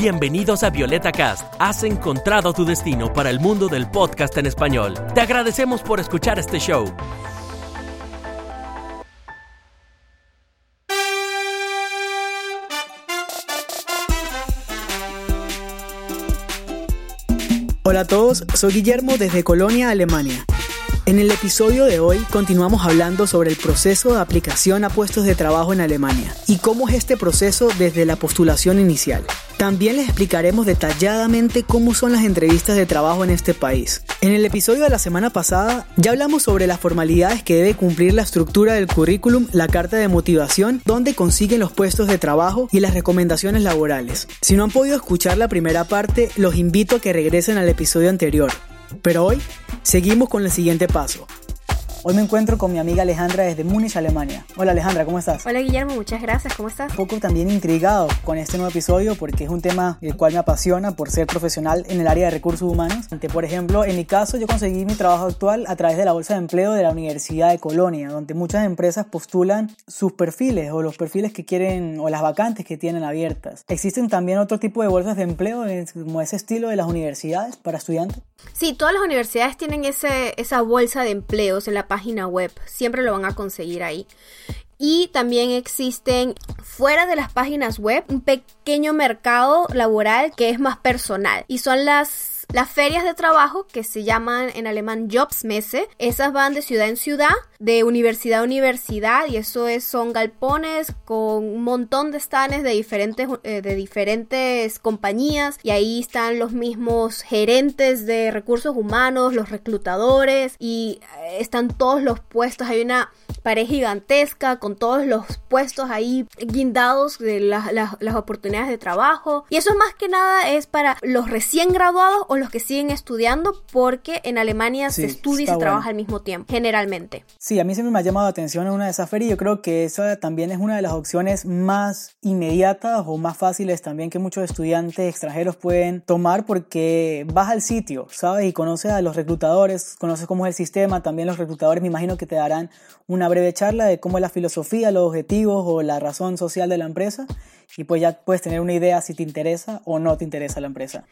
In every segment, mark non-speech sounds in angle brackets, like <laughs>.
Bienvenidos a Violeta Cast. Has encontrado tu destino para el mundo del podcast en español. Te agradecemos por escuchar este show. Hola a todos, soy Guillermo desde Colonia, Alemania. En el episodio de hoy continuamos hablando sobre el proceso de aplicación a puestos de trabajo en Alemania y cómo es este proceso desde la postulación inicial. También les explicaremos detalladamente cómo son las entrevistas de trabajo en este país. En el episodio de la semana pasada ya hablamos sobre las formalidades que debe cumplir la estructura del currículum, la carta de motivación, dónde consiguen los puestos de trabajo y las recomendaciones laborales. Si no han podido escuchar la primera parte, los invito a que regresen al episodio anterior. Pero hoy seguimos con el siguiente paso, Hoy me encuentro con mi amiga Alejandra desde Múnich, Alemania. Hola Alejandra, ¿cómo estás? Hola Guillermo, muchas gracias, ¿cómo estás? Un poco también intrigado con este nuevo episodio porque es un tema el cual me apasiona por ser profesional en el área de recursos humanos. Por ejemplo, en mi caso yo conseguí mi trabajo actual a través de la Bolsa de Empleo de la Universidad de Colonia, donde muchas empresas postulan sus perfiles o los perfiles que quieren o las vacantes que tienen abiertas. ¿Existen también otro tipo de bolsas de empleo como ese estilo de las universidades para estudiantes? Sí, todas las universidades tienen ese, esa bolsa de empleos en la página web. Siempre lo van a conseguir ahí. Y también existen fuera de las páginas web un pequeño mercado laboral que es más personal. Y son las las ferias de trabajo, que se llaman en alemán Jobsmesse, esas van de ciudad en ciudad, de universidad a universidad, y eso es, son galpones con un montón de stands de diferentes, eh, de diferentes compañías, y ahí están los mismos gerentes de recursos humanos, los reclutadores, y eh, están todos los puestos. Hay una pared gigantesca con todos los puestos ahí guindados de las oportunidades de trabajo. Y eso más que nada es para los recién graduados o los que siguen estudiando porque en Alemania se estudia y se trabaja al mismo tiempo, generalmente. Sí, a mí siempre me ha llamado la atención en una de esas ferias. Yo creo que esa también es una de las opciones más inmediatas o más fáciles también que muchos estudiantes extranjeros pueden tomar porque vas al sitio, ¿sabes? Y conoces a los reclutadores, conoces cómo es el sistema. También los reclutadores me imagino que te darán una breve charla de cómo es la filosofía, los objetivos o la razón social de la empresa y pues ya puedes tener una idea si te interesa o no te interesa la empresa.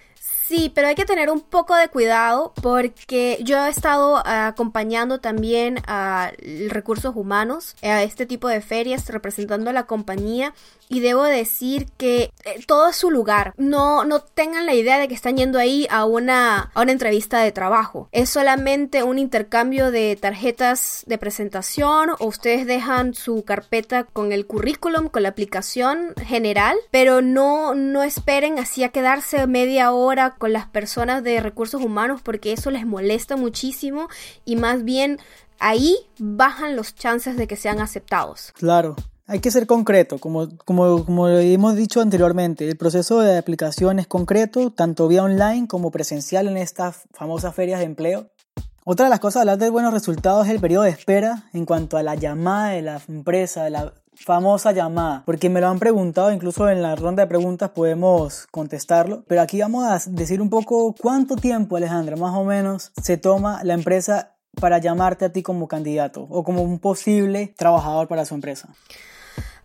Sí, pero hay que tener un poco de cuidado porque yo he estado acompañando también a recursos humanos a este tipo de ferias representando a la compañía y debo decir que eh, todo es su lugar. No, no tengan la idea de que están yendo ahí a una, a una entrevista de trabajo. Es solamente un intercambio de tarjetas de presentación o ustedes dejan su carpeta con el currículum, con la aplicación general, pero no, no esperen así a quedarse media hora con las personas de recursos humanos porque eso les molesta muchísimo y más bien ahí bajan los chances de que sean aceptados. Claro. Hay que ser concreto, como, como, como hemos dicho anteriormente, el proceso de aplicación es concreto, tanto vía online como presencial en estas famosas ferias de empleo. Otra de las cosas a hablar de buenos resultados es el periodo de espera en cuanto a la llamada de la empresa, la famosa llamada, porque me lo han preguntado, incluso en la ronda de preguntas podemos contestarlo, pero aquí vamos a decir un poco cuánto tiempo, Alejandra, más o menos se toma la empresa para llamarte a ti como candidato o como un posible trabajador para su empresa.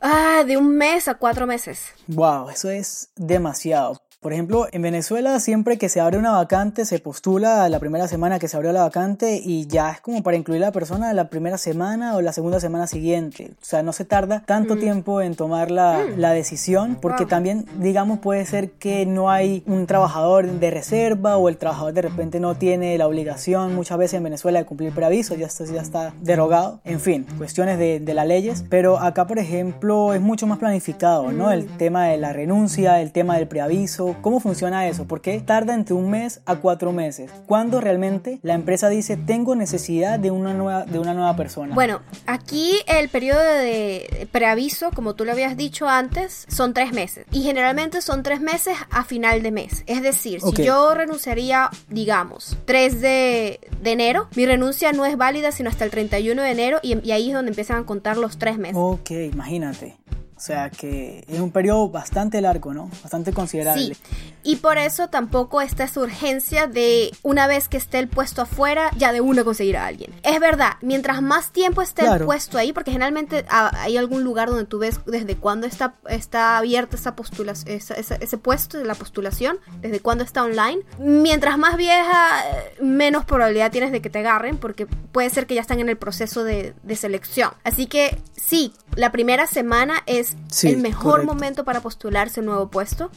Ah, de un mes a cuatro meses. Wow, eso es demasiado. Por ejemplo, en Venezuela siempre que se abre una vacante se postula la primera semana que se abrió la vacante y ya es como para incluir a la persona la primera semana o la segunda semana siguiente. O sea, no se tarda tanto mm. tiempo en tomar la, mm. la decisión porque también, digamos, puede ser que no hay un trabajador de reserva o el trabajador de repente no tiene la obligación muchas veces en Venezuela de cumplir preaviso, ya está, ya está derogado. En fin, cuestiones de, de las leyes. Pero acá, por ejemplo, es mucho más planificado, ¿no? El mm. tema de la renuncia, el tema del preaviso ¿Cómo funciona eso? ¿Por qué tarda entre un mes a cuatro meses? ¿Cuándo realmente la empresa dice tengo necesidad de una nueva, de una nueva persona? Bueno, aquí el periodo de preaviso, como tú lo habías dicho antes, son tres meses. Y generalmente son tres meses a final de mes. Es decir, si yo renunciaría, digamos, 3 de, enero, mi renuncia no es válida sino hasta el 31 de enero y, y ahí es donde empiezan a contar los tres meses. Ok, imagínate. O sea que es un periodo bastante largo, ¿no? Bastante considerable. Sí. Y por eso tampoco está esa urgencia de una vez que esté el puesto afuera, ya de una conseguir a alguien. Es verdad, mientras más tiempo esté el puesto ahí, porque generalmente ah, hay algún lugar donde tú ves desde cuándo está, está abierta esa postula, esa- esa- ese puesto de la postulación, desde cuándo está online. Mientras más vieja, menos probabilidad tienes de que te agarren, porque puede ser que ya están en el proceso de, de selección. Así que sí, la primera semana es Sí, el mejor correcto. momento para postularse a un nuevo puesto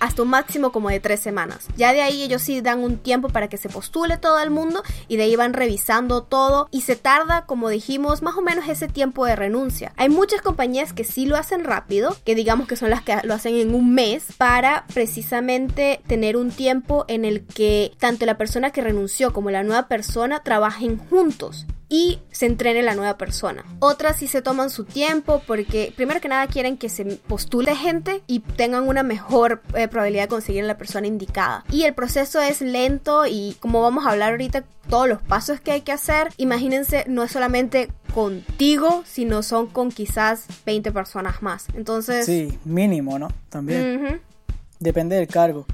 hasta un máximo como de tres semanas. Ya de ahí ellos sí dan un tiempo para que se postule todo el mundo y de ahí van revisando todo y se tarda, como dijimos, más o menos ese tiempo de renuncia. Hay muchas compañías que sí lo hacen rápido, que digamos que son las que lo hacen en un mes para precisamente tener un tiempo en el que tanto la persona que renunció como la nueva persona trabajen juntos y se entrene la nueva persona. Otras sí se toman su tiempo porque primero que nada quieren que se postule gente y tengan una mejor eh, probabilidad de conseguir la persona indicada. Y el proceso es lento y como vamos a hablar ahorita todos los pasos que hay que hacer, imagínense no es solamente contigo, sino son con quizás 20 personas más. Entonces, Sí, mínimo, ¿no? También. Depende del cargo.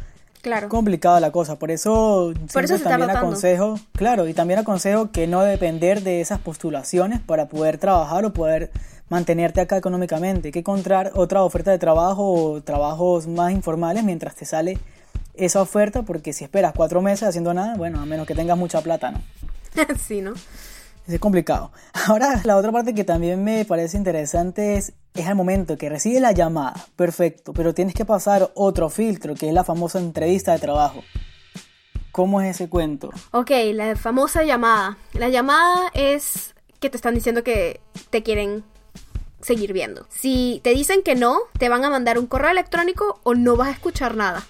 Claro. complicada la cosa, por eso, Por eso siempre se también aconsejo, claro, y también aconsejo que no depender de esas postulaciones para poder trabajar o poder mantenerte acá económicamente, hay que encontrar otra oferta de trabajo o trabajos más informales mientras te sale esa oferta, porque si esperas cuatro meses haciendo nada, bueno, a menos que tengas mucha plata, ¿no? <laughs> sí, ¿no? Es complicado. <laughs> Ahora, la otra parte que también me parece interesante es, es al momento que recibe la llamada. Perfecto, pero tienes que pasar otro filtro, que es la famosa entrevista de trabajo. ¿Cómo es ese cuento? Ok, la famosa llamada. La llamada es que te están diciendo que te quieren seguir viendo. Si te dicen que no, te van a mandar un correo electrónico o no vas a escuchar nada.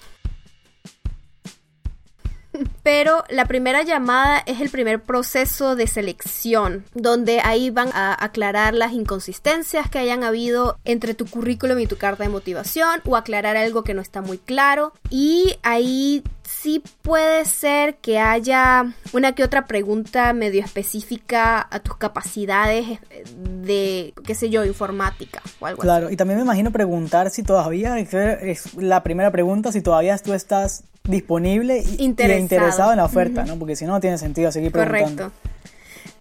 Pero la primera llamada es el primer proceso de selección, donde ahí van a aclarar las inconsistencias que hayan habido entre tu currículum y tu carta de motivación o aclarar algo que no está muy claro. Y ahí sí puede ser que haya una que otra pregunta medio específica a tus capacidades eh, de, qué sé yo, informática o algo Claro, y también me imagino preguntar si todavía, es la primera pregunta, si todavía tú estás disponible y y Interesado. interesado en la oferta, ¿no? Porque si no, no tiene sentido seguir preguntando. Correcto.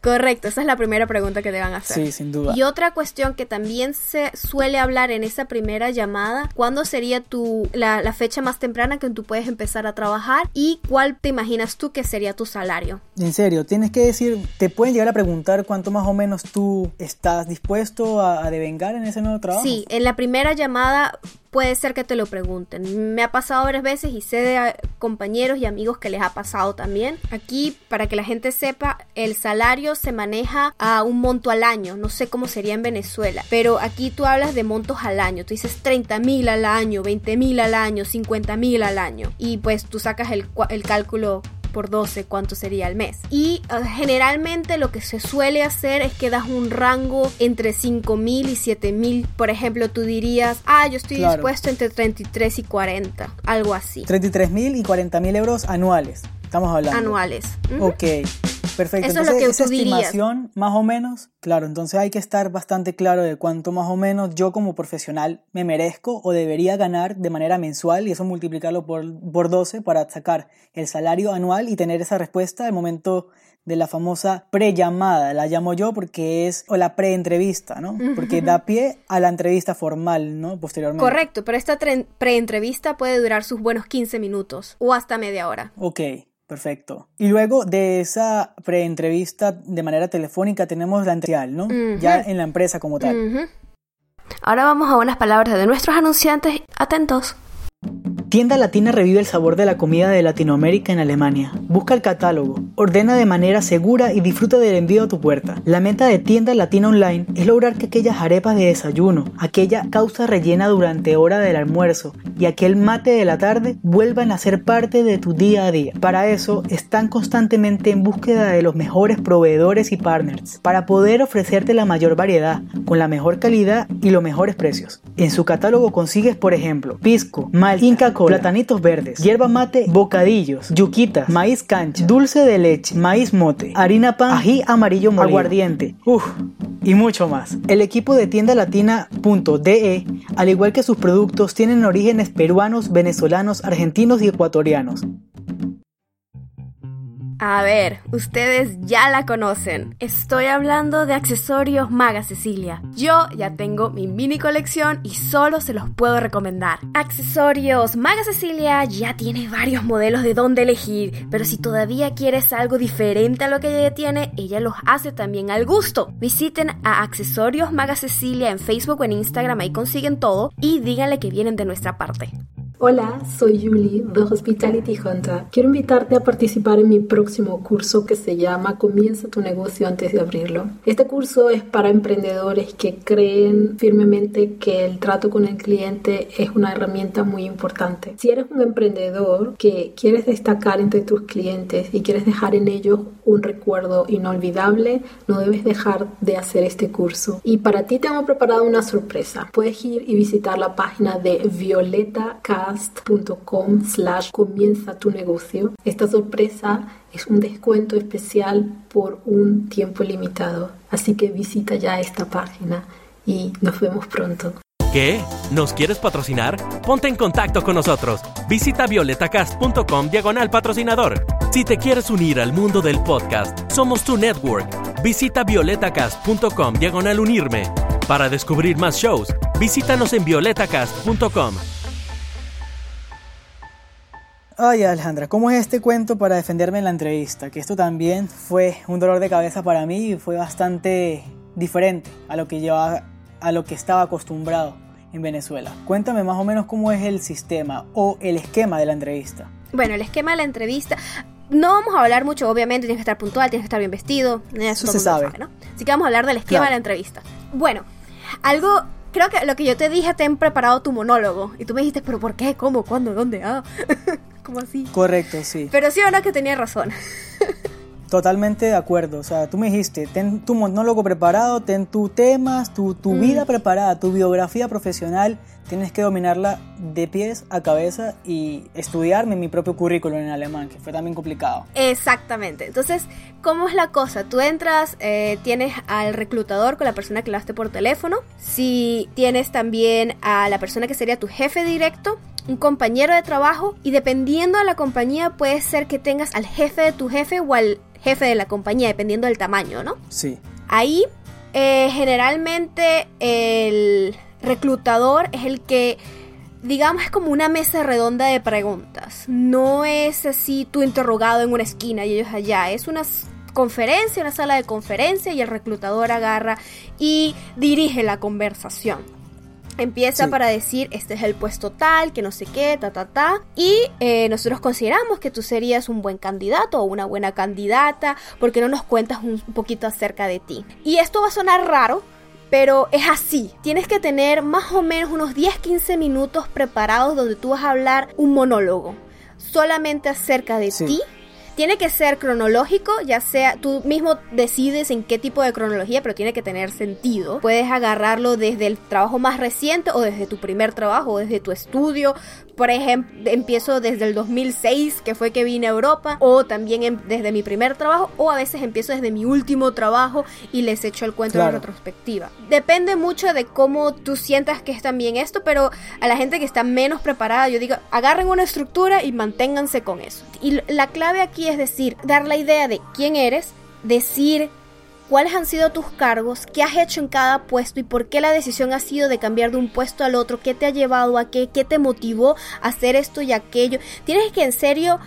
Correcto, esa es la primera pregunta que te van a hacer. Sí, sin duda. Y otra cuestión que también se suele hablar en esa primera llamada, ¿cuándo sería tu, la, la fecha más temprana que tú puedes empezar a trabajar? ¿Y cuál te imaginas tú que sería tu salario? En serio, tienes que decir, te pueden llegar a preguntar cuánto más o menos tú estás dispuesto a, a devengar en ese nuevo trabajo. Sí, en la primera llamada puede ser que te lo pregunten. Me ha pasado varias veces y sé de eh, compañeros y amigos que les ha pasado también. Aquí, para que la gente sepa, el salario se maneja a un monto al año. No sé cómo sería en Venezuela, pero aquí tú hablas de montos al año. Tú dices 30 mil al año, 20 mil al año, 50 mil al año. Y pues tú sacas el, el cálculo por 12 cuánto sería al mes. Y eh, generalmente lo que se suele hacer es que das un rango entre 5 mil y 7 mil. Por ejemplo, tú dirías, ah, yo estoy Claro. dispuesto entre 33 y 40, algo así, 33 mil y 40 mil euros anuales. Estamos hablando. anuales. Ujú. Ok, perfecto. Eso es lo entonces, que esa tú dirías. estimación, más o menos, claro, entonces hay que estar bastante claro de cuánto más o menos yo como profesional me merezco o debería ganar de manera mensual y eso multiplicarlo por, por 12 para sacar el salario anual y tener esa respuesta al momento de la famosa pre-llamada, la llamo yo porque es, o la pre-entrevista, ¿no? Porque da pie a la entrevista formal, ¿no? Posteriormente. Correcto, pero esta tre- pre-entrevista puede durar sus buenos 15 minutos o hasta media hora. Ok, perfecto. Y luego de esa pre-entrevista de manera telefónica tenemos la entrevista, ¿no? Ya en la empresa como tal. Ahora vamos a unas palabras de nuestros anunciantes. Atentos. Tienda Latina revive el sabor de la comida de Latinoamérica en Alemania. Busca el catálogo, ordena de manera segura y disfruta del envío a tu puerta. La meta de Tienda Latina Online es lograr que aquellas arepas de desayuno, aquella causa rellena durante hora del almuerzo y aquel mate de la tarde vuelvan a ser parte de tu día a día. Para eso están constantemente en búsqueda de los mejores proveedores y partners para poder ofrecerte la mayor variedad, con la mejor calidad y los mejores precios. En su catálogo consigues, por ejemplo, pisco, mal, Inca Platanitos verdes, hierba mate, bocadillos, yuquitas, maíz cancha, dulce de leche, maíz mote, harina pan, ají amarillo molido, aguardiente. Uf, y mucho más. El equipo de tiendalatina.de, al igual que sus productos, tienen orígenes peruanos, venezolanos, argentinos y ecuatorianos. A ver, ustedes ya la conocen. Estoy hablando de accesorios Maga Cecilia. Yo ya tengo mi mini colección y solo se los puedo recomendar. Accesorios Maga Cecilia ya tiene varios modelos de dónde elegir, pero si todavía quieres algo diferente a lo que ella tiene, ella los hace también al gusto. Visiten a Accesorios Maga Cecilia en Facebook o en Instagram, ahí consiguen todo y díganle que vienen de nuestra parte. Hola, soy Julie de Hospitality Hunter. Quiero invitarte a participar en mi próximo curso que se llama Comienza tu negocio antes de abrirlo. Este curso es para emprendedores que creen firmemente que el trato con el cliente es una herramienta muy importante. Si eres un emprendedor que quieres destacar entre tus clientes y quieres dejar en ellos un recuerdo inolvidable, no debes dejar de hacer este curso. Y para ti tengo preparado una sorpresa. Puedes ir y visitar la página de Violeta K podcast.com slash comienza tu negocio. Esta sorpresa es un descuento especial por un tiempo limitado. Así que visita ya esta página y nos vemos pronto. ¿Qué? ¿Nos quieres patrocinar? Ponte en contacto con nosotros. Visita violetacast.com diagonal patrocinador. Si te quieres unir al mundo del podcast, somos tu network. Visita violetacast.com diagonal unirme. Para descubrir más shows, visítanos en violetacast.com. Ay, Alejandra, ¿cómo es este cuento para defenderme en la entrevista? Que esto también fue un dolor de cabeza para mí y fue bastante diferente a lo que llevaba, a lo que estaba acostumbrado en Venezuela. Cuéntame más o menos cómo es el sistema o el esquema de la entrevista. Bueno, el esquema de la entrevista. No vamos a hablar mucho, obviamente, tienes que estar puntual, tienes que estar bien vestido. Eso, se sabe. ¿no? Así que vamos a hablar del esquema de la entrevista. Bueno, algo creo que lo que yo te dije, te han preparado tu monólogo. Y tú me dijiste, ¿pero por qué? ¿Cómo? ¿Cuándo? ¿Dónde? Ah. <laughs> ¿Cómo así? Correcto, sí. Pero sí o no que tenía razón. <laughs> Totalmente de acuerdo. O sea, tú me dijiste, ten tu monólogo preparado, ten tus temas, tu, tu vida preparada, tu biografía profesional. Tienes que dominarla de pies a cabeza y estudiarme mi propio currículum en alemán, que fue también complicado. Exactamente. Entonces, ¿cómo es la cosa? Tú entras, eh, tienes al reclutador con la persona que hablaste por teléfono. Si tienes también a la persona que sería tu jefe directo, un compañero de trabajo y dependiendo de la compañía puede ser que tengas al jefe de tu jefe o al jefe de la compañía, dependiendo del tamaño, ¿no? Sí. Ahí eh, generalmente el reclutador es el que digamos, es como una mesa redonda de preguntas. No es así tú interrogado en una esquina y ellos allá. Es una conferencia, una sala de conferencia y el reclutador agarra y dirige la conversación. Empieza para decir, este es el puesto tal, que no sé qué, ta, ta, ta. Y eh, nosotros consideramos que tú serías un buen candidato o una buena candidata porque no nos cuentas un poquito acerca de ti. Y esto va a sonar raro, pero es así. Tienes que tener más o menos unos 10-15 minutos preparados donde tú vas a hablar un monólogo solamente acerca de ti tiene que ser cronológico, ya sea tú mismo decides en qué tipo de cronología, pero tiene que tener sentido. Puedes agarrarlo desde el trabajo más reciente o desde tu primer trabajo o desde tu estudio. Por ejemplo, empiezo desde el 2006, que fue que vine a Europa, o también desde mi primer trabajo, o a veces empiezo desde mi último trabajo y les echo el cuento de retrospectiva. Depende mucho de cómo tú sientas que es también esto, pero a la gente que está menos preparada, yo digo, agarren una estructura y manténganse con eso. Y la clave aquí es decir, dar la idea de quién eres, decir cuáles han sido tus cargos, qué has hecho en cada puesto y por qué la decisión ha sido de cambiar de un puesto al otro, qué te ha llevado a qué, qué te motivó a hacer esto y aquello. Tienes que en serio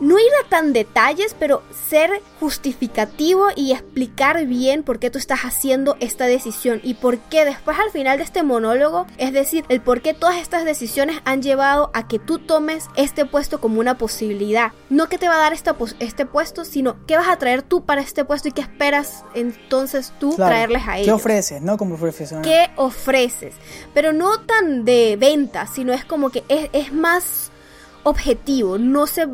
no ir a tan detalles, pero ser justificativo y explicar bien por qué tú estás haciendo esta decisión y por qué después al final de este monólogo, es decir, el por qué todas estas decisiones han llevado a que tú tomes este puesto como una posibilidad. No que te va a dar este puesto, sino qué vas a traer tú para este puesto y qué esperas entonces tú traerles a ellos. ¿Qué ofreces, no? Como profesional. ¿Qué ofreces? Pero no tan de venta, sino es como que es, es más objetivo, no se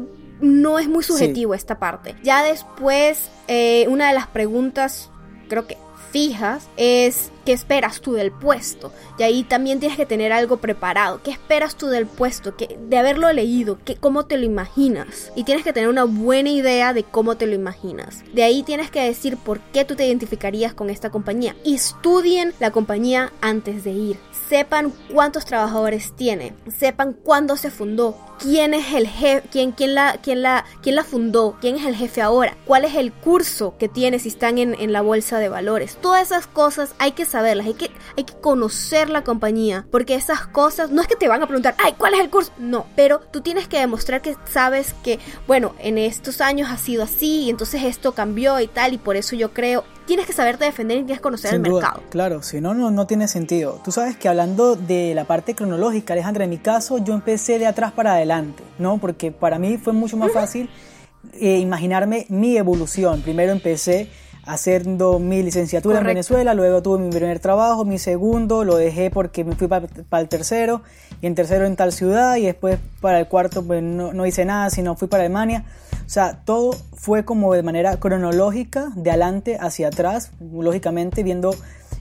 no es muy subjetivo esta parte. Ya después, eh, una de las preguntas, creo que fijas, es ¿Qué esperas tú del puesto? Y ahí también tienes que tener algo preparado. ¿Qué esperas tú del puesto? ¿Qué, de haberlo leído, ¿qué, ¿cómo te lo imaginas? Y tienes que tener una buena idea de cómo te lo imaginas. De ahí tienes que decir por qué tú te identificarías con esta compañía. Estudien la compañía antes de ir. Sepan cuántos trabajadores tiene. Sepan cuándo se fundó quién es el jefe, quién, quién, la, quién, la, quién la fundó, quién es el jefe ahora, cuál es el curso que tiene si están en, en, la bolsa de valores. Todas esas cosas hay que saberlas, hay que, hay que conocer la compañía, porque esas cosas no es que te van a preguntar, ay, ¿cuál es el curso? No, pero tú tienes que demostrar que sabes que, bueno, en estos años ha sido así y entonces esto cambió y tal, y por eso yo creo tienes que saberte defender y tienes que conocer Sin el duda, mercado. Claro, si no, no, no tiene sentido. Tú sabes que hablando de la parte cronológica, Alejandra, en mi caso yo empecé de atrás para adelante, ¿no? Porque para mí fue mucho más fácil eh, imaginarme mi evolución. Primero empecé haciendo mi licenciatura Correcto. en Venezuela, luego tuve mi primer trabajo, mi segundo lo dejé porque me fui para, el tercero, y en tercero en tal ciudad, y después para el cuarto pues no, no hice nada, sino fui para Alemania. O sea, todo fue como de manera cronológica, de adelante hacia atrás, lógicamente viendo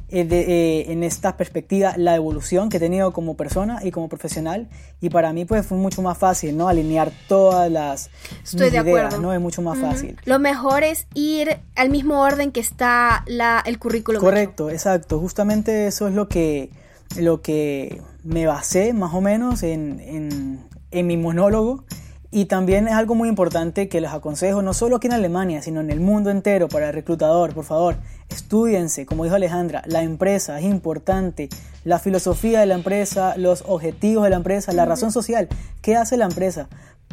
eh, de, eh, en esta perspectiva la evolución que he tenido como persona y como profesional y para mí pues fue mucho más fácil, ¿no? Alinear todas las Estoy mis de ideas, acuerdo. ¿no? Es mucho más fácil. Lo mejor es ir al mismo orden que está la, el currículum. hecho. Correcto, exacto. Justamente eso es lo que, lo que me basé más o menos en, en, en mi monólogo. Y también es algo muy importante que les aconsejo, no solo aquí en Alemania, sino en el mundo entero, para el reclutador, por favor, estudiense, como dijo Alejandra, la empresa es importante, la filosofía de la empresa, los objetivos de la empresa, la razón social, qué hace la empresa,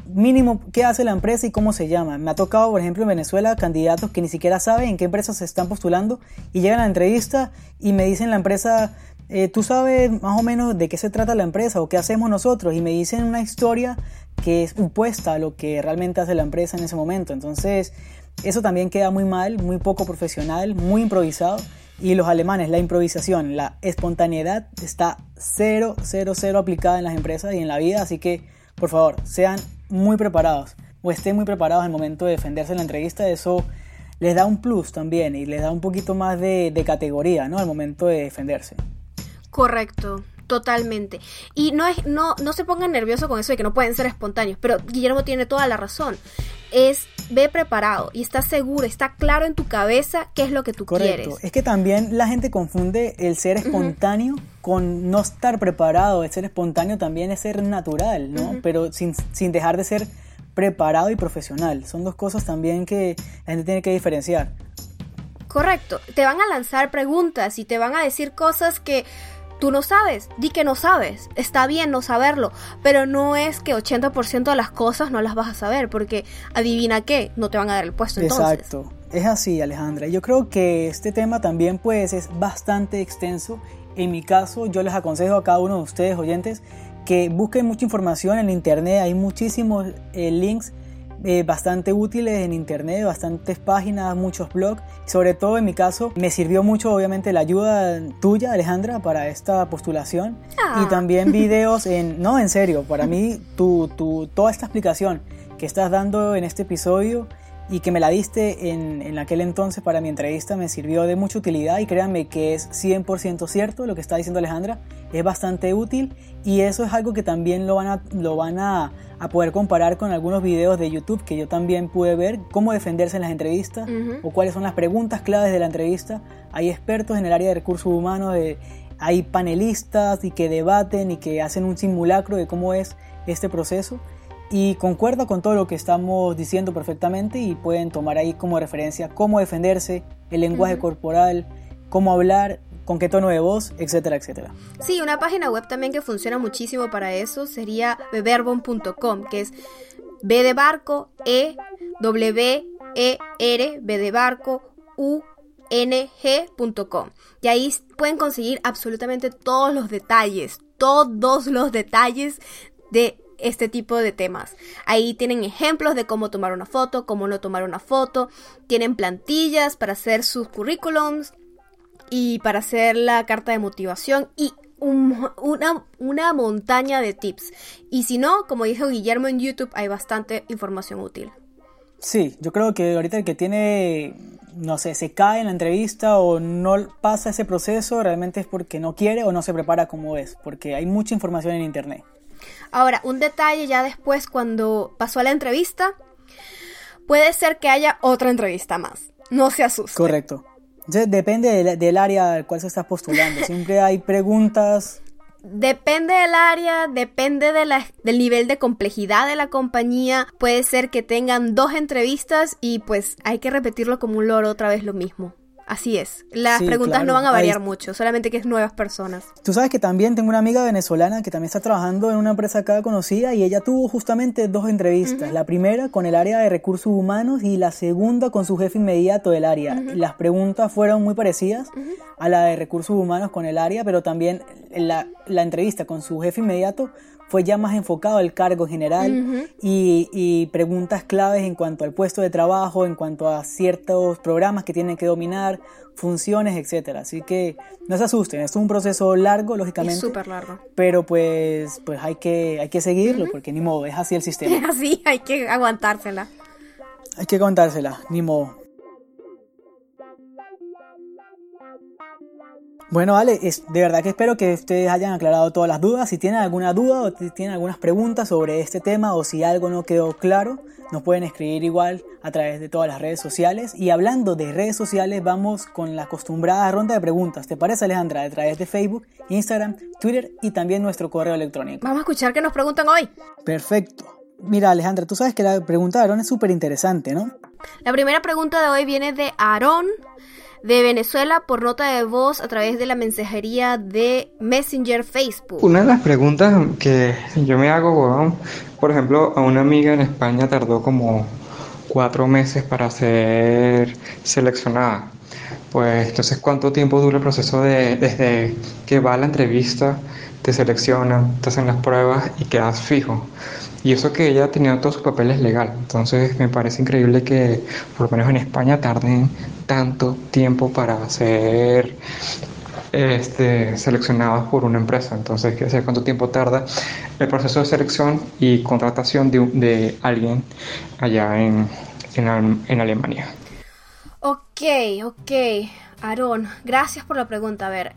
mínimo qué hace la empresa y cómo se llama. Me ha tocado, por ejemplo, en Venezuela, candidatos que ni siquiera saben en qué empresas se están postulando y llegan a la entrevista y me dicen la empresa, eh, tú sabes más o menos de qué se trata la empresa o qué hacemos nosotros y me dicen una historia que es opuesta a lo que realmente hace la empresa en ese momento. Entonces, eso también queda muy mal, muy poco profesional, muy improvisado. Y los alemanes, la improvisación, la espontaneidad está cero, cero, cero aplicada en las empresas y en la vida. Así que, por favor, sean muy preparados o estén muy preparados al momento de defenderse en la entrevista. Eso les da un plus también y les da un poquito más de, de categoría ¿no? al momento de defenderse. Correcto. Totalmente. Y no es, no, no se pongan nerviosos con eso de que no pueden ser espontáneos, pero Guillermo tiene toda la razón. Es ve preparado y está seguro, está claro en tu cabeza qué es lo que tú Correcto. quieres. Es que también la gente confunde el ser espontáneo con no estar preparado. El ser espontáneo también es ser natural, ¿no? Pero sin, sin dejar de ser preparado y profesional. Son dos cosas también que la gente tiene que diferenciar. Correcto. Te van a lanzar preguntas y te van a decir cosas que tú no sabes. Di que no sabes. Está bien no saberlo. Pero no es que 80% de las cosas no las vas a saber. Porque adivina qué, no te van a dar el puesto entonces. Exacto. Es así, Alejandra. Yo creo que este tema también pues es bastante extenso. En mi caso, yo les aconsejo a cada uno de ustedes, oyentes, que busquen mucha información en internet. Hay muchísimos eh, links eh, bastante útiles en internet, bastantes páginas, muchos blogs. Sobre todo en mi caso me sirvió mucho obviamente la ayuda tuya Alejandra para esta postulación Ah. y también <laughs> videos en, no en serio, para mí tu, tu, toda esta explicación que estás dando en este episodio y que me la diste en, en aquel entonces para mi entrevista me sirvió de mucha utilidad y créanme que es 100% cierto lo que está diciendo Alejandra, es bastante útil y eso es algo que también lo van a, lo van a, a poder comparar con algunos videos de YouTube que yo también pude ver, cómo defenderse en las entrevistas Ujú. o cuáles son las preguntas claves de la entrevista. Hay expertos en el área de recursos humanos, de- hay panelistas y que debaten y que hacen un simulacro de cómo es este proceso y concuerda con todo lo que estamos diciendo perfectamente y pueden tomar ahí como referencia cómo defenderse, el lenguaje corporal, cómo hablar, con qué tono de voz, etcétera, etcétera. Sí, una página web también que funciona muchísimo para eso sería beverbon.com, que es B de barco, E, W, E, R, B de barco, U, N, G.com. Y ahí pueden conseguir absolutamente todos los detalles, todos los detalles de este tipo de temas. Ahí tienen ejemplos de cómo tomar una foto, cómo no tomar una foto, tienen plantillas para hacer sus currículums, y para hacer la carta de motivación y un- una, una montaña de tips. Y si no, como dijo Guillermo en YouTube, hay bastante información útil. Sí, yo creo que ahorita el que tiene, no sé, se cae en la entrevista o no pasa ese proceso, realmente es porque no quiere o no se prepara como es, porque hay mucha información en Internet. Ahora, un detalle ya después cuando pasó la entrevista, puede ser que haya otra entrevista más. No se asuste. Correcto. Entonces, depende del, del área al cual se está postulando. Siempre hay preguntas Depende del área, depende de la, del nivel de complejidad de la compañía. Puede ser que tengan dos entrevistas y pues hay que repetirlo como un loro otra vez lo mismo. Así es. Las preguntas no van a variar mucho, solamente que es nuevas personas. Tú sabes que también tengo una amiga venezolana que también está trabajando en una empresa acá conocida y ella tuvo justamente dos entrevistas. La primera con el área de recursos humanos y la segunda con su jefe inmediato del área. Las preguntas fueron muy parecidas a la de recursos humanos con el área, pero también la, la entrevista con su jefe inmediato fue ya más enfocado al cargo general y, preguntas claves en cuanto al puesto de trabajo, en cuanto a ciertos programas que tienen que dominar, funciones, etcétera. Así que no se asusten, es un proceso largo, lógicamente. Súper largo. Pero pues, pues hay que, hay que seguirlo, porque ni modo, es así el <laughs> sistema. Es así, hay que aguantársela. Hay que aguantársela, ni modo. Bueno, vale, es, de verdad que espero que ustedes hayan aclarado todas las dudas. Si tienen alguna duda o tienen algunas preguntas sobre este tema o si algo no quedó claro, nos pueden escribir igual a través de todas las redes sociales. Y hablando de redes sociales, vamos con la acostumbrada ronda de preguntas. ¿Te parece, Alejandra? A través de Facebook, Instagram, Twitter y también nuestro correo electrónico. Vamos a escuchar qué nos preguntan hoy. Perfecto. Mira, Alejandra, tú sabes que la pregunta de Aarón es súper interesante, ¿no? La primera pregunta de hoy viene de Aarón de Venezuela por nota de voz a través de la mensajería de Messenger Facebook. Una de las preguntas que yo me hago, por ejemplo, a una amiga en España tardó como cuatro meses para ser seleccionada. Pues entonces, ¿cuánto tiempo dura el proceso de desde que va a la entrevista, te seleccionan, te hacen las pruebas y quedas fijo? Y eso que ella tenía todos sus papeles legal. Entonces me parece increíble que por lo menos en España tarden tanto tiempo para ser este, seleccionados por una empresa. Entonces, quiero saber cuánto tiempo tarda el proceso de selección y contratación de, de alguien allá en, en, Alemania. Ok, ok. Aarón, gracias por la pregunta. A ver,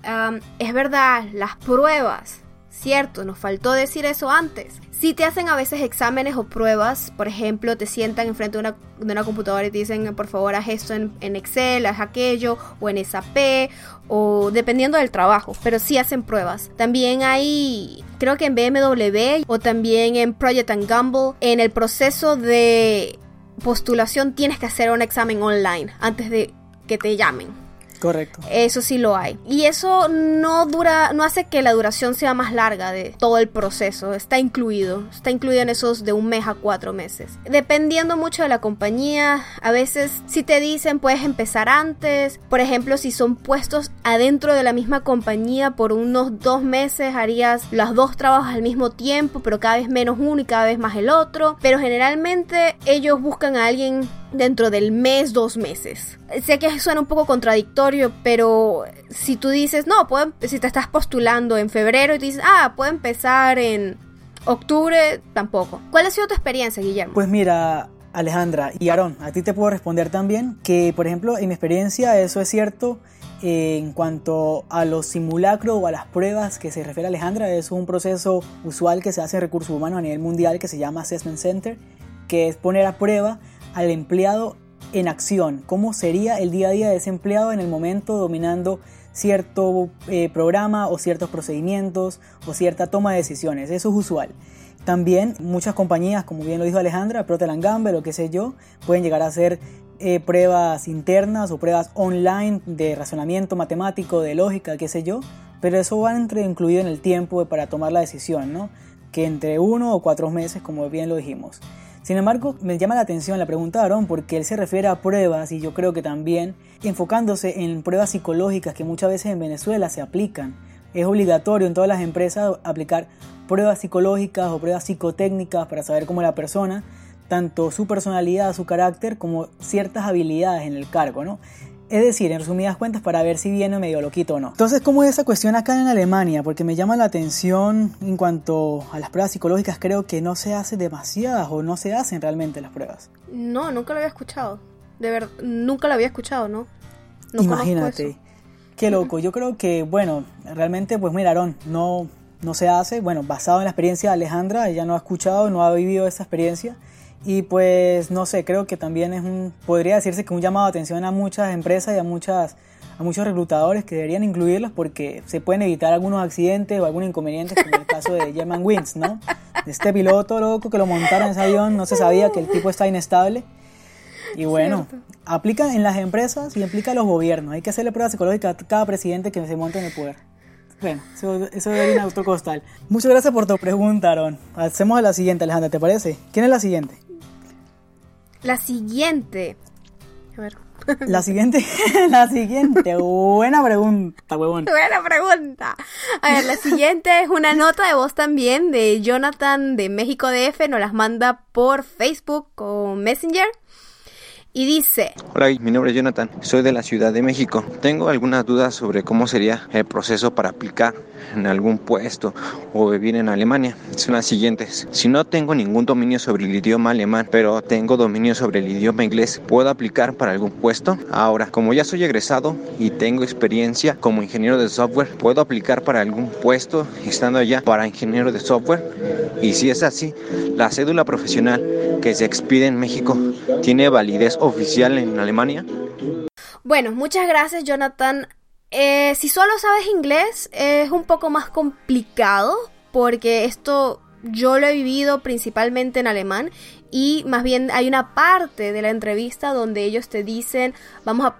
es verdad, las pruebas, cierto, nos faltó decir eso antes. Si te hacen a veces exámenes o pruebas, por ejemplo, te sientan enfrente de una, de una computadora y te dicen, por favor, haz esto en, Excel, haz aquello, o en SAP, o dependiendo del trabajo, pero sí hacen pruebas. También hay, creo que en BMW o también en Project and Gamble, en el proceso de postulación tienes que hacer un examen online antes de que te llamen. Correcto. Eso sí lo hay. Y eso no dura, no hace que la duración sea más larga de todo el proceso. Está incluido. Está incluido en esos de un mes a cuatro meses. Dependiendo mucho de la compañía, a veces si te dicen puedes empezar antes. Por ejemplo, si son puestos adentro de la misma compañía por unos dos meses, harías los dos trabajos al mismo tiempo, pero cada vez menos uno y cada vez más el otro. Pero generalmente ellos buscan a alguien dentro del mes, dos meses. Sé que suena un poco contradictorio, pero si tú dices, no, si te estás postulando en febrero y dices, ah, puedo empezar en octubre, tampoco. ¿Cuál ha sido tu experiencia, Guillermo? Pues mira, Alejandra y Aarón, a ti te puedo responder también que, por ejemplo, en mi experiencia eso es cierto. en cuanto a los simulacros o a las pruebas que se refiere Alejandra, es un proceso usual que se hace en recursos humanos a nivel mundial que se llama Assessment Center, que es poner a prueba al empleado en acción, cómo sería el día a día de ese empleado en el momento dominando cierto eh, programa o ciertos procedimientos o cierta toma de decisiones. Eso es usual. También muchas compañías, como bien lo dijo Alejandra, Procter Gamble o qué sé yo, pueden llegar a hacer eh, pruebas internas o pruebas online de razonamiento matemático, de lógica, qué sé yo, pero eso va entre, incluido en el tiempo para tomar la decisión, ¿no? Que entre uno o cuatro meses, como bien lo dijimos. Sin embargo, me llama la atención la pregunta de Aaron porque él se refiere a pruebas y yo creo que también enfocándose en pruebas psicológicas que muchas veces en Venezuela se aplican. Es obligatorio en todas las empresas aplicar pruebas psicológicas o pruebas psicotécnicas para saber cómo la persona, tanto su personalidad, su carácter, como ciertas habilidades en el cargo, ¿no? Es decir, en resumidas cuentas, para ver si viene medio loquito o no. Entonces, ¿cómo es esa cuestión acá en Alemania? Porque me llama la atención en cuanto a las pruebas psicológicas. Creo que no se hace demasiadas o no se hacen realmente las pruebas. No, nunca lo había escuchado. De verdad, nunca lo había escuchado, ¿no? no Imagínate. Qué loco. Yo creo que, bueno, realmente, pues mira, no, no se hace. Bueno, basado en la experiencia de Alejandra, ella no ha escuchado, no ha vivido esa experiencia. Y pues no sé, creo que también es un, podría decirse que un llamado de atención a muchas empresas y a, muchas, a muchos reclutadores que deberían incluirlas porque se pueden evitar algunos accidentes o algunos inconvenientes como el caso de German Wings, ¿no? Este piloto loco que lo montaron en ese avión, no se sabía que el tipo está inestable. Y bueno, aplica en las empresas y aplica a los gobiernos. Hay que hacerle pruebas psicológicas a cada presidente que se monte en el poder. Bueno, eso, eso debería ir autocostal. Muchas gracias por tu pregunta, Aaron. Hacemos a la siguiente, Alejandra, ¿te parece? ¿Quién es la siguiente? La siguiente. A ver. La siguiente, <laughs> la siguiente, buena pregunta, huevón. Buena pregunta. A ver, la siguiente es una nota de voz también de Jonathan de México DF, nos las manda por Facebook o Messenger y dice... Hola, mi nombre es Jonathan, soy de la Ciudad de México. Tengo algunas dudas sobre cómo sería el proceso para aplicar en algún puesto o vivir en Alemania. Son las siguientes. Si no tengo ningún dominio sobre el idioma alemán, pero tengo dominio sobre el idioma inglés, ¿puedo aplicar para algún puesto? Ahora, como ya soy egresado y tengo experiencia como ingeniero de software, ¿puedo aplicar para algún puesto estando allá para ingeniero de software? Y si es así, la cédula profesional que se expide en México tiene validez oficial en Alemania? Bueno, muchas gracias Jonathan. Eh, si solo sabes inglés es un poco más complicado porque esto yo lo he vivido principalmente en alemán y más bien hay una parte de la entrevista donde ellos te dicen, vamos a,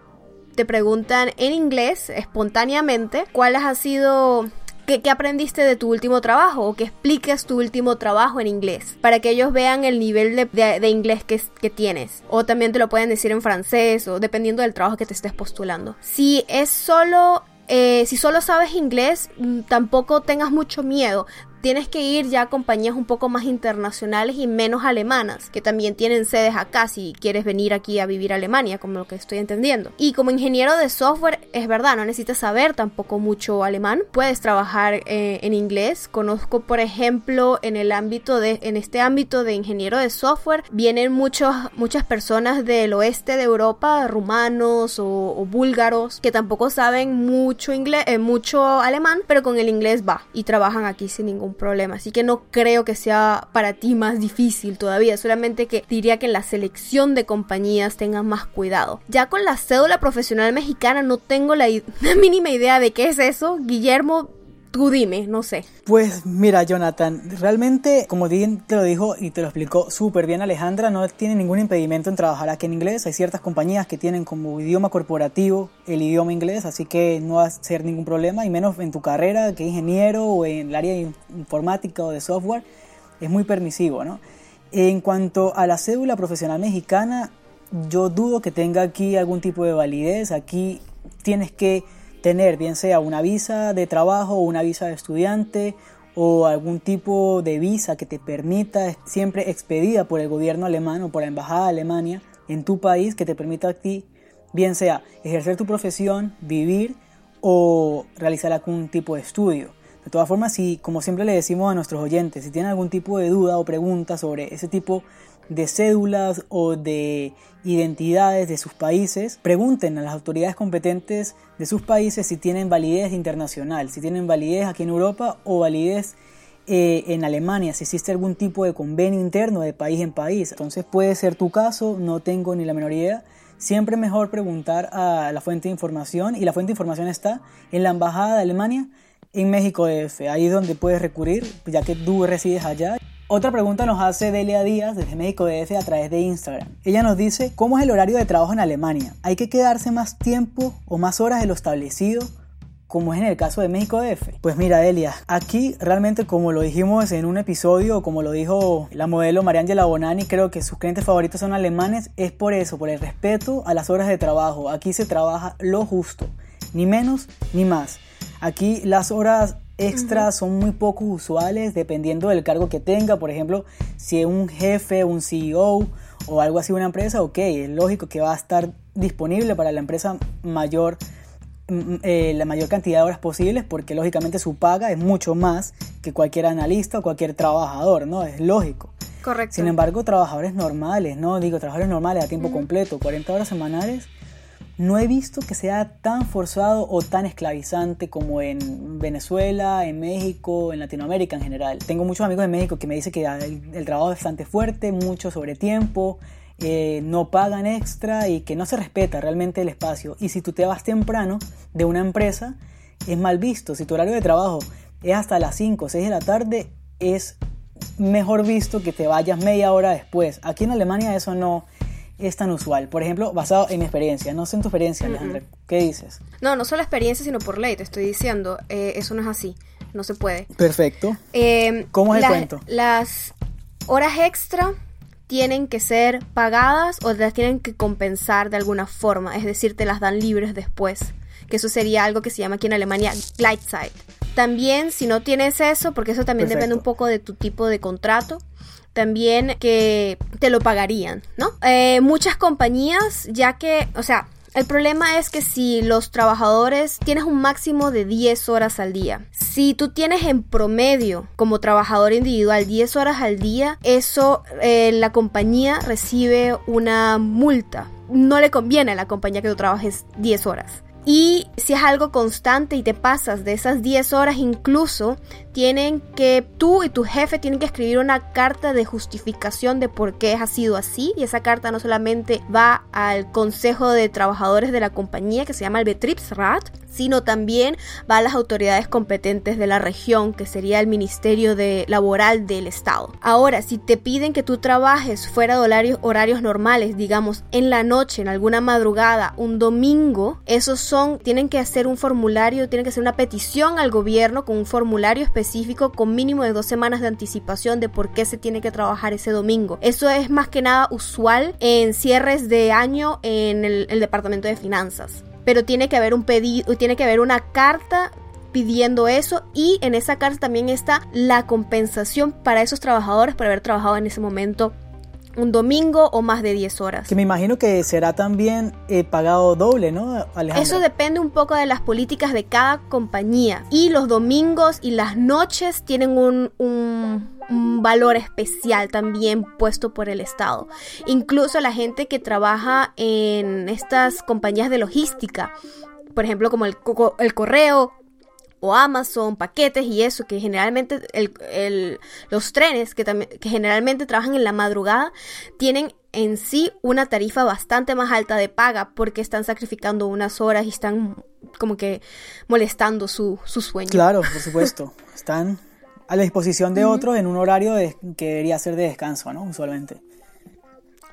te preguntan en inglés espontáneamente cuál ha sido ¿Qué, aprendiste de tu último trabajo o que expliques tu último trabajo en inglés para que ellos vean el nivel de, inglés que, que, tienes. O también te lo pueden decir en francés o dependiendo del trabajo que te estés postulando. Si es solo eh, si solo sabes inglés, mm, tampoco tengas mucho miedo tienes que ir ya a compañías un poco más internacionales y menos alemanas, que también tienen sedes acá si quieres venir aquí a vivir a Alemania, como lo que estoy entendiendo. Y como ingeniero de software, es verdad, no necesitas saber tampoco mucho alemán, puedes trabajar eh, en inglés. Conozco, por ejemplo, en el ámbito de, en este ámbito de ingeniero de software, vienen muchos, muchas personas del oeste de Europa, rumanos o, búlgaros, que tampoco saben mucho inglés, eh, mucho alemán, pero con el inglés va y trabajan aquí sin ningún problema. Así que no creo que sea para ti más difícil todavía. Solamente que diría que en la selección de compañías tengas más cuidado. Ya con la cédula profesional mexicana no tengo la, la <laughs> mínima idea de qué es eso. Guillermo, Tú dime, no sé. Pues mira, Jonathan, realmente, como te lo dijo y te lo explicó súper bien Alejandra, no tiene ningún impedimento en trabajar aquí en inglés. Hay ciertas compañías que tienen como idioma corporativo el idioma inglés, así que no va a ser ningún problema, y menos en tu carrera, que ingeniero o en el área de informática o de software, es muy permisivo, ¿no? En cuanto a la cédula profesional mexicana, yo dudo que tenga aquí algún tipo de validez. Aquí tienes que tener, bien sea una visa de trabajo o una visa de estudiante o algún tipo de visa que te permita, siempre expedida por el gobierno alemán o por la embajada de Alemania en tu país, que te permita a ti, bien sea ejercer tu profesión, vivir o realizar algún tipo de estudio. De todas formas, si, como siempre le decimos a nuestros oyentes, si tienen algún tipo de duda o pregunta sobre ese tipo de cédulas o de identidades de sus países, pregunten a las autoridades competentes de sus países si tienen validez internacional, si tienen validez aquí en Europa o validez eh, en Alemania, si existe algún tipo de convenio interno de país en país. Entonces puede ser tu caso, no tengo ni la menor idea. Siempre mejor preguntar a la fuente de información y la fuente de información está en la Embajada de Alemania en México DF. Ahí es donde puedes recurrir, ya que tú resides allá. Otra pregunta nos hace Delia Díaz desde México DF a través de Instagram. Ella nos dice, ¿cómo es el horario de trabajo en Alemania? ¿Hay que quedarse más tiempo o más horas de lo establecido? como es en el caso de México DF. Pues mira, Delia, aquí realmente como lo dijimos en un episodio, como lo dijo la modelo Mariangela Bonani, creo que sus clientes favoritos son alemanes, es por eso, por el respeto a las horas de trabajo. Aquí se trabaja lo justo, ni menos ni más. Aquí las horas extras son muy poco usuales dependiendo del cargo que tenga. Por ejemplo, si es un jefe, un CEO o algo así una empresa, ok, es lógico que va a estar disponible para la empresa mayor mm, mm, eh, la mayor cantidad de horas posibles porque lógicamente su paga es mucho más que cualquier analista o cualquier trabajador, ¿no? Es lógico. Correcto. Sin embargo, trabajadores normales, ¿no? Digo, trabajadores normales a tiempo completo, 40 horas semanales, no he visto que sea tan forzado o tan esclavizante como en Venezuela, en México, en Latinoamérica en general. Tengo muchos amigos de México que me dicen que el, trabajo es bastante fuerte, mucho sobre tiempo, eh, no pagan extra y que no se respeta realmente el espacio. Y si tú te vas temprano de una empresa, es mal visto. Si tu horario de trabajo es hasta las 5 o 6 de la tarde, es mejor visto que te vayas media hora después. Aquí en Alemania eso no es tan usual? Por ejemplo, basado en experiencia. No sé en tu experiencia, Alejandra. ¿Qué dices? No, no solo experiencia, sino por ley. Te estoy diciendo, eh, eso no es así. No se puede. Perfecto. Eh, ¿Cómo es el cuento? Las horas extra tienen que ser pagadas o las tienen que compensar de alguna forma. Es decir, te las dan libres después. Que eso sería algo que se llama aquí en Alemania Gleitzeit. También, si no tienes eso, porque eso también depende un poco de tu tipo de contrato, también que te lo pagarían, ¿no? Eh, muchas compañías, ya que, o sea, el problema es que si los trabajadores tienes un máximo de 10 horas al día, si tú tienes en promedio como trabajador individual 10 horas al día, eso eh, la compañía recibe una multa. No le conviene a la compañía que tú trabajes 10 horas. Y si es algo constante y te pasas de esas 10 horas incluso, tienen que tú y tu jefe tienen que escribir una carta de justificación de por qué ha sido así y esa carta no solamente va al consejo de trabajadores de la compañía que se llama el Betriebsrat, sino también va a las autoridades competentes de la región, que sería el Ministerio de Laboral del Estado. Ahora, si te piden que tú trabajes fuera de horarios, horarios normales, digamos en la noche, en alguna madrugada, un domingo, esos son, tienen que hacer un formulario, tienen que hacer una petición al gobierno con un formulario específico con mínimo de dos semanas de anticipación de por qué se tiene que trabajar ese domingo. Eso es más que nada usual en cierres de año en el Departamento de Finanzas pero tiene que haber un pedido, tiene que haber una carta pidiendo eso y en esa carta también está la compensación para esos trabajadores por haber trabajado en ese momento un domingo o más de 10 horas. Que me imagino que será también eh, pagado doble, ¿no, Alejandra? Eso depende un poco de las políticas de cada compañía. Y los domingos y las noches tienen un, un, un valor especial también puesto por el Estado. Incluso la gente que trabaja en estas compañías de logística, por ejemplo, como el, el correo, o Amazon, paquetes y eso, que generalmente el, los trenes que, que generalmente trabajan en la madrugada tienen en sí una tarifa bastante más alta de paga porque están sacrificando unas horas y están como que molestando su, su sueño. Claro, por supuesto. <laughs> Están a la disposición de otros en un horario que debería ser de descanso, ¿no? Usualmente.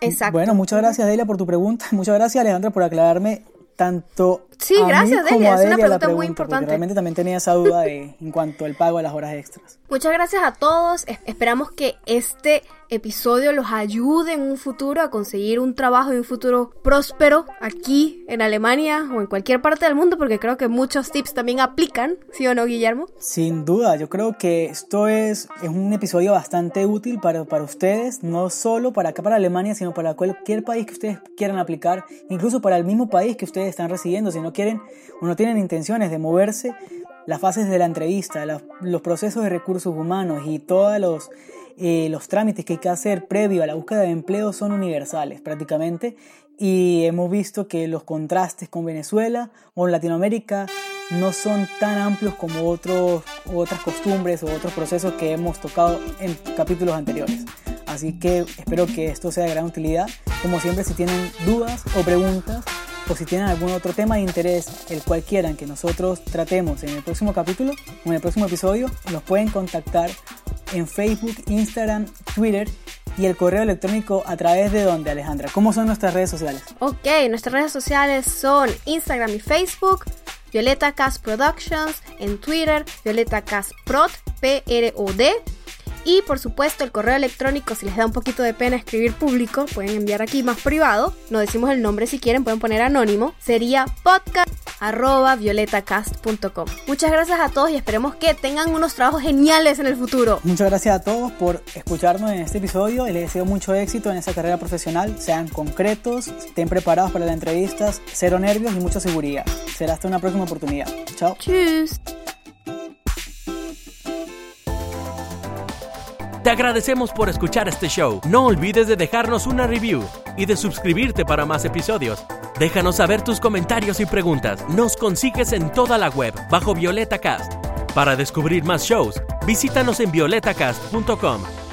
Exacto. Bueno, muchas gracias, Delia, por tu pregunta. <laughs> Muchas gracias, Alejandra, por aclararme tanto sí, gracias, Delia. es una pregunta, muy importante. Realmente también tenía esa duda de, en cuanto al pago de las horas extras. Muchas gracias a todos. Esperamos que este episodio los ayude en un futuro a conseguir un trabajo y un futuro próspero aquí en Alemania o en cualquier parte del mundo, porque creo que muchos tips también aplican, ¿sí o no, Guillermo? Sin duda, yo creo que esto es, es un episodio bastante útil para, para ustedes, no solo para acá, para Alemania, sino para cualquier país que ustedes quieran aplicar, incluso para el mismo país que ustedes están residiendo, si no quieren o no tienen intenciones de moverse, las fases de la entrevista, los procesos de recursos humanos y todos los, eh, los trámites que hay que hacer previo a la búsqueda de empleo son universales prácticamente y hemos visto que los contrastes con Venezuela o Latinoamérica no son tan amplios como otros, otras costumbres o otros procesos que hemos tocado en capítulos anteriores. Así que espero que esto sea de gran utilidad. Como siempre, si tienen dudas o preguntas, o si tienen algún otro tema de interés, el cual quieran que nosotros tratemos en el próximo capítulo o en el próximo episodio, nos pueden contactar en Facebook, Instagram, Twitter y el correo electrónico a través de donde, Alejandra. ¿Cómo son nuestras redes sociales? Ok, nuestras redes sociales son Instagram y Facebook, Violeta Cast Productions, en Twitter, Violeta Cast Prod, P-R-O-D Y por supuesto el correo electrónico, si les da un poquito de pena escribir público, pueden enviar aquí más privado. No decimos el nombre si quieren, pueden poner anónimo. Sería podcast.violetacast.com. Muchas gracias a todos y esperemos que tengan unos trabajos geniales en el futuro. Muchas gracias a todos por escucharnos en este episodio y les deseo mucho éxito en esa carrera profesional. Sean concretos, estén preparados para las entrevistas, cero nervios y mucha seguridad. Será hasta una próxima oportunidad. Chao. Tschüss. Te agradecemos por escuchar este show. No olvides de dejarnos una review y de suscribirte para más episodios. Déjanos saber tus comentarios y preguntas. Nos consigues en toda la web bajo Violeta Cast. Para descubrir más shows, visítanos en violetacast.com